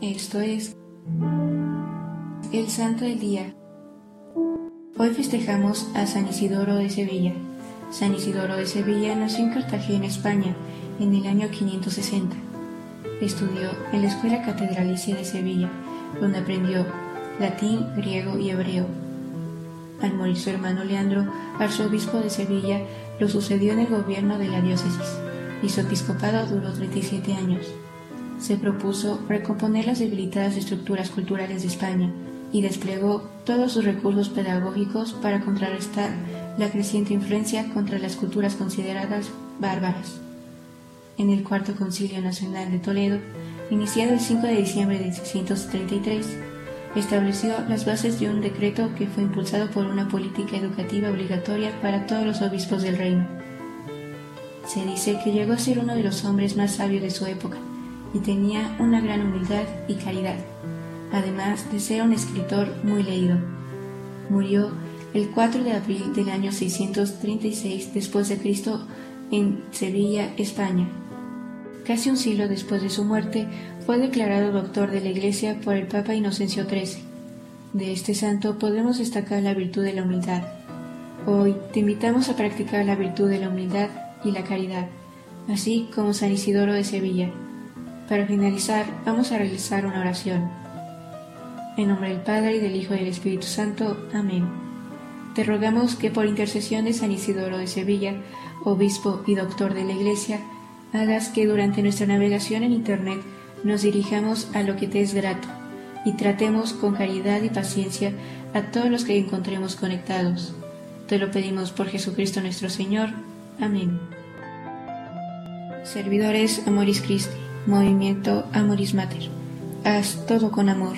Esto es el Santo del Día. Hoy festejamos a San Isidoro de Sevilla. San Isidoro de Sevilla nació en Cartagena, España, en el año 560. Estudió en la Escuela Catedralicia de Sevilla, donde aprendió latín, griego y hebreo. Al morir su hermano Leandro, arzobispo de Sevilla, lo sucedió en el gobierno de la diócesis, y su episcopado duró 37 años se propuso recomponer las debilitadas estructuras culturales de España y desplegó todos sus recursos pedagógicos para contrarrestar la creciente influencia contra las culturas consideradas bárbaras. En el Cuarto Concilio Nacional de Toledo, iniciado el 5 de diciembre de 633, estableció las bases de un decreto que fue impulsado por una política educativa obligatoria para todos los obispos del reino. Se dice que llegó a ser uno de los hombres más sabios de su época, y tenía una gran humildad y caridad, además de ser un escritor muy leído. Murió el 4 de abril del año 636 después de en Sevilla, España. Casi un siglo después de su muerte fue declarado doctor de la Iglesia por el Papa Inocencio XIII. De este santo podemos destacar la virtud de la humildad. Hoy te invitamos a practicar la virtud de la humildad y la caridad, así como San Isidoro de Sevilla. Para finalizar, vamos a realizar una oración. En nombre del Padre, y del Hijo y del Espíritu Santo. Amén. Te rogamos que por intercesión de San Isidoro de Sevilla, obispo y doctor de la Iglesia, hagas que durante nuestra navegación en Internet nos dirijamos a lo que te es grato y tratemos con caridad y paciencia a todos los que encontremos conectados. Te lo pedimos por Jesucristo nuestro Señor. Amén. Servidores Amoris Christi. Movimiento Amoris Mater. Haz todo con amor.